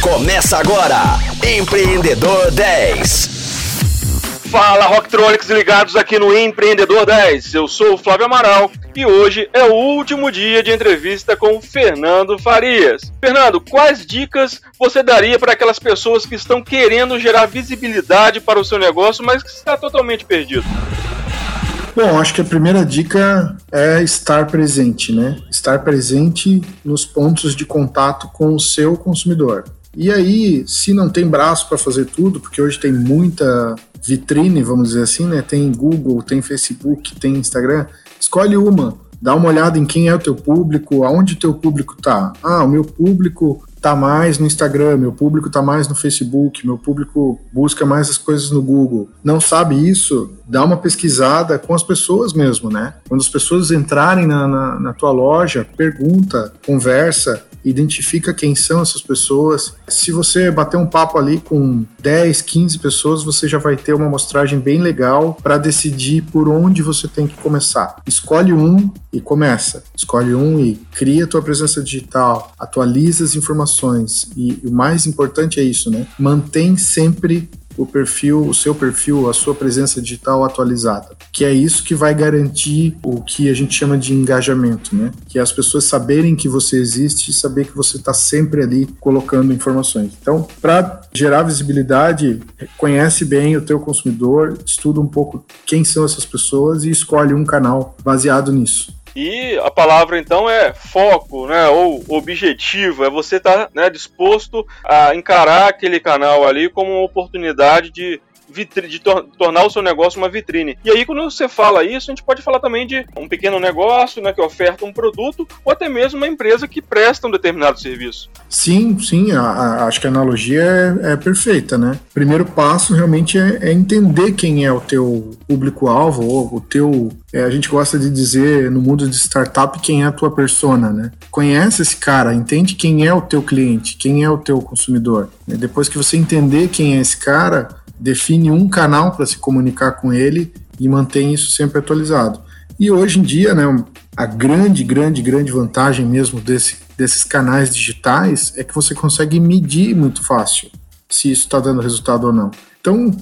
Começa agora, Empreendedor 10. Fala Rocktronics ligados aqui no Empreendedor 10. Eu sou o Flávio Amaral e hoje é o último dia de entrevista com o Fernando Farias. Fernando, quais dicas você daria para aquelas pessoas que estão querendo gerar visibilidade para o seu negócio, mas que está totalmente perdido? Bom, acho que a primeira dica é estar presente, né? Estar presente nos pontos de contato com o seu consumidor. E aí, se não tem braço para fazer tudo, porque hoje tem muita vitrine, vamos dizer assim, né? Tem Google, tem Facebook, tem Instagram, escolhe uma. Dá uma olhada em quem é o teu público, aonde o teu público tá. Ah, o meu público tá mais no Instagram, meu público tá mais no Facebook, meu público busca mais as coisas no Google. Não sabe isso? Dá uma pesquisada com as pessoas mesmo, né? Quando as pessoas entrarem na, na, na tua loja, pergunta, conversa, identifica quem são essas pessoas. Se você bater um papo ali com 10, 15 pessoas, você já vai ter uma amostragem bem legal para decidir por onde você tem que começar. Escolhe um e começa. Escolhe um e cria tua presença digital, atualiza as informações e o mais importante é isso, né? Mantém sempre o perfil, o seu perfil, a sua presença digital atualizada, que é isso que vai garantir o que a gente chama de engajamento, né? Que é as pessoas saberem que você existe e saber que você está sempre ali colocando informações. Então, para gerar visibilidade, conhece bem o teu consumidor, estuda um pouco quem são essas pessoas e escolhe um canal baseado nisso. E a palavra então é foco, né, ou objetivo, é você estar tá, né, disposto a encarar aquele canal ali como uma oportunidade de de tor tornar o seu negócio uma vitrine. E aí, quando você fala isso, a gente pode falar também de um pequeno negócio né, que oferta um produto ou até mesmo uma empresa que presta um determinado serviço. Sim, sim, a, a, acho que a analogia é, é, perfeita, né? Primeiro passo realmente é, é entender quem é o teu público-alvo, ou o teu. É, a gente gosta de dizer no mundo de startup quem é a tua persona, né? Conhece esse cara, entende quem é o teu cliente, quem é o teu consumidor. Depois que você entender quem é esse cara, define um canal para se comunicar com ele e mantém isso sempre atualizado. E hoje em dia, né, a grande, grande, grande vantagem mesmo desse, desses canais digitais é que você consegue medir muito fácil se isso está dando resultado ou não. Então,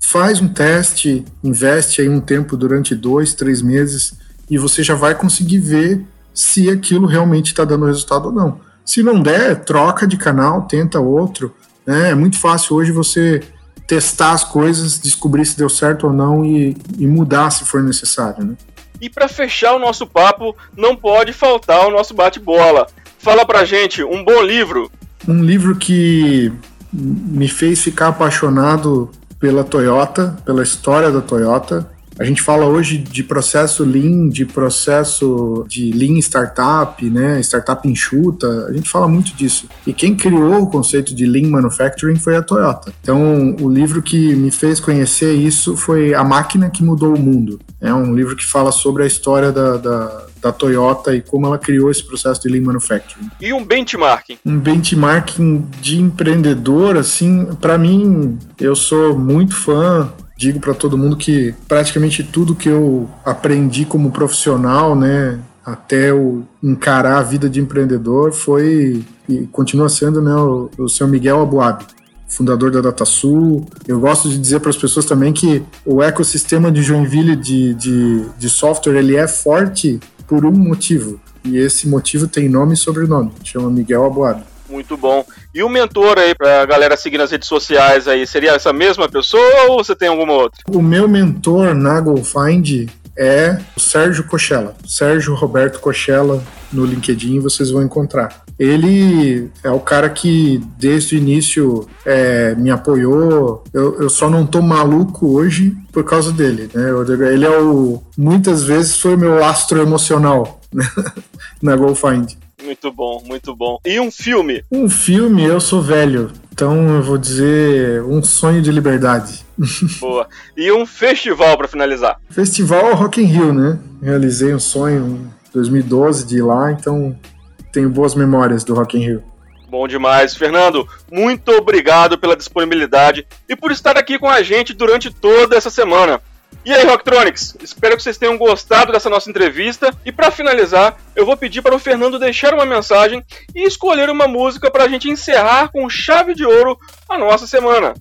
faz um teste, investe aí um tempo durante dois, três meses e você já vai conseguir ver se aquilo realmente está dando resultado ou não. Se não der, troca de canal, tenta outro. Né? É muito fácil hoje você testar as coisas, descobrir se deu certo ou não e, e mudar se for necessário. Né? E para fechar o nosso papo, não pode faltar o nosso bate-bola. Fala pra gente, um bom livro. Um livro que me fez ficar apaixonado pela Toyota, pela história da Toyota, a gente fala hoje de processo Lean, de processo de Lean Startup, né? Startup enxuta. A gente fala muito disso. E quem criou o conceito de Lean Manufacturing foi a Toyota. Então, o livro que me fez conhecer isso foi A Máquina que Mudou o Mundo. É um livro que fala sobre a história da, da da Toyota e como ela criou esse processo de Lean Manufacturing. E um benchmarking? Um benchmarking de empreendedor, assim, para mim, eu sou muito fã digo para todo mundo que praticamente tudo que eu aprendi como profissional, né, até eu encarar a vida de empreendedor foi e continua sendo né, o, o seu Miguel Abuab, fundador da DataSul. Eu gosto de dizer para as pessoas também que o ecossistema de Joinville de, de, de software ele é forte por um motivo. E esse motivo tem nome e sobrenome, chama Miguel Abuab. Muito bom. E o mentor aí pra galera seguir nas redes sociais aí, seria essa mesma pessoa ou você tem alguma outra? O meu mentor na GoFind é o Sérgio Cochella. Sérgio Roberto Cochella no LinkedIn vocês vão encontrar. Ele é o cara que desde o início é, me apoiou. Eu, eu, só não tô maluco hoje por causa dele. Né? Ele é o. Muitas vezes foi meu astro emocional né? na GoFind. Muito bom, muito bom. E um filme? Um filme, eu sou velho. Então eu vou dizer Um Sonho de Liberdade. Boa. E um festival para finalizar? Festival Rock in Rio, né? Realizei um sonho em 2012 de ir lá, então tenho boas memórias do Rock in Rio. Bom demais. Fernando, muito obrigado pela disponibilidade e por estar aqui com a gente durante toda essa semana. E aí, Rocktronics, espero que vocês tenham gostado dessa nossa entrevista. E para finalizar, eu vou pedir para o Fernando deixar uma mensagem e escolher uma música para a gente encerrar com chave de ouro a nossa semana.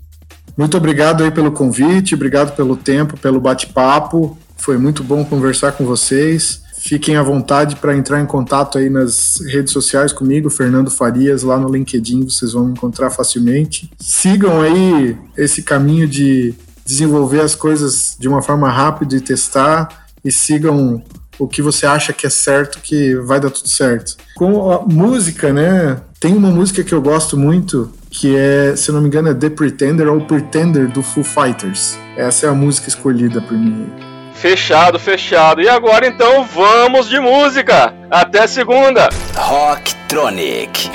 Muito obrigado aí pelo convite, obrigado pelo tempo, pelo bate-papo. Foi muito bom conversar com vocês. Fiquem à vontade para entrar em contato aí nas redes sociais comigo, Fernando Farias, lá no LinkedIn, vocês vão encontrar facilmente. Sigam aí esse caminho de desenvolver as coisas de uma forma rápida e testar e sigam o que você acha que é certo que vai dar tudo certo. Com a música, né? Tem uma música que eu gosto muito que é, se não me engano, é The Pretender ou Pretender do Foo Fighters. Essa é a música escolhida por mim. Fechado, fechado. E agora então vamos de música. Até segunda. Rocktronic.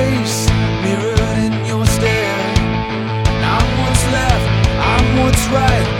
face mirrored in your stare. I'm what's left, I'm what's right.